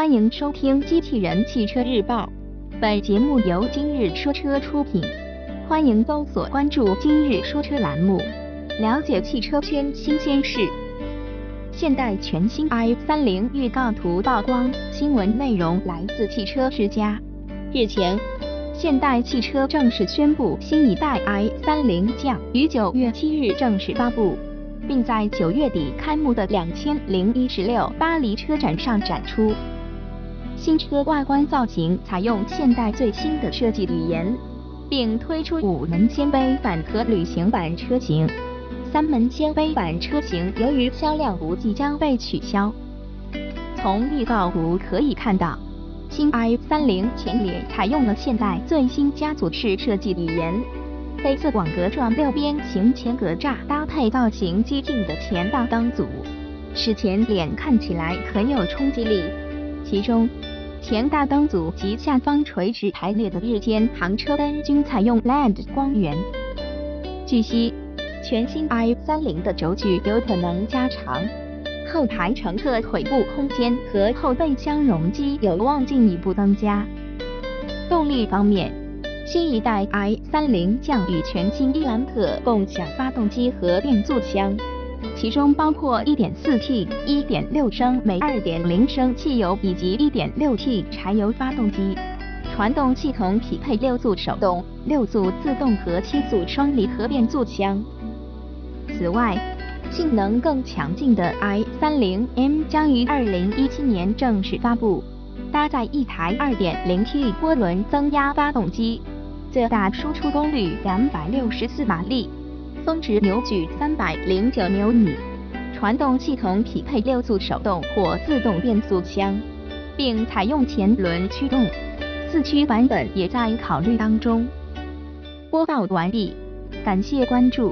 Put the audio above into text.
欢迎收听《机器人汽车日报》，本节目由今日说车出品。欢迎搜索关注“今日说车”栏目，了解汽车圈新鲜事。现代全新 i 三零预告图曝光，新闻内容来自汽车之家。日前，现代汽车正式宣布新一代 i 三零将于九月七日正式发布。并在九月底开幕的两千零一十六巴黎车展上展出。新车外观造型采用现代最新的设计语言，并推出五门掀背版和旅行版车型。三门掀背版车型由于销量不济将被取消。从预告图可以看到，新 i 三零前脸采用了现代最新家族式设计语言。黑色网格状六边形前格栅搭配造型激进的前大灯组，使前脸看起来很有冲击力。其中，前大灯组及下方垂直排列的日间行车灯均采用 LED 光源。据悉，全新 i 三零的轴距有可能加长，后排乘客腿部空间和后备箱容积有望进一步增加。动力方面。新一代 i 三零将与全新伊兰特共享发动机和变速箱，其中包括 1.4T、1.6升每2.0升汽油以及 1.6T 柴油发动机。传动系统匹配六速手动、六速自动和七速双离合变速箱。此外，性能更强劲的 i 三零 M 将于2017年正式发布，搭载一台 2.0T 涡轮增压发动机。最大输出功率两百六十四马力，峰值扭矩三百零九牛米。传动系统匹配六速手动或自动变速箱，并采用前轮驱动。四驱版本也在考虑当中。播报完毕，感谢关注。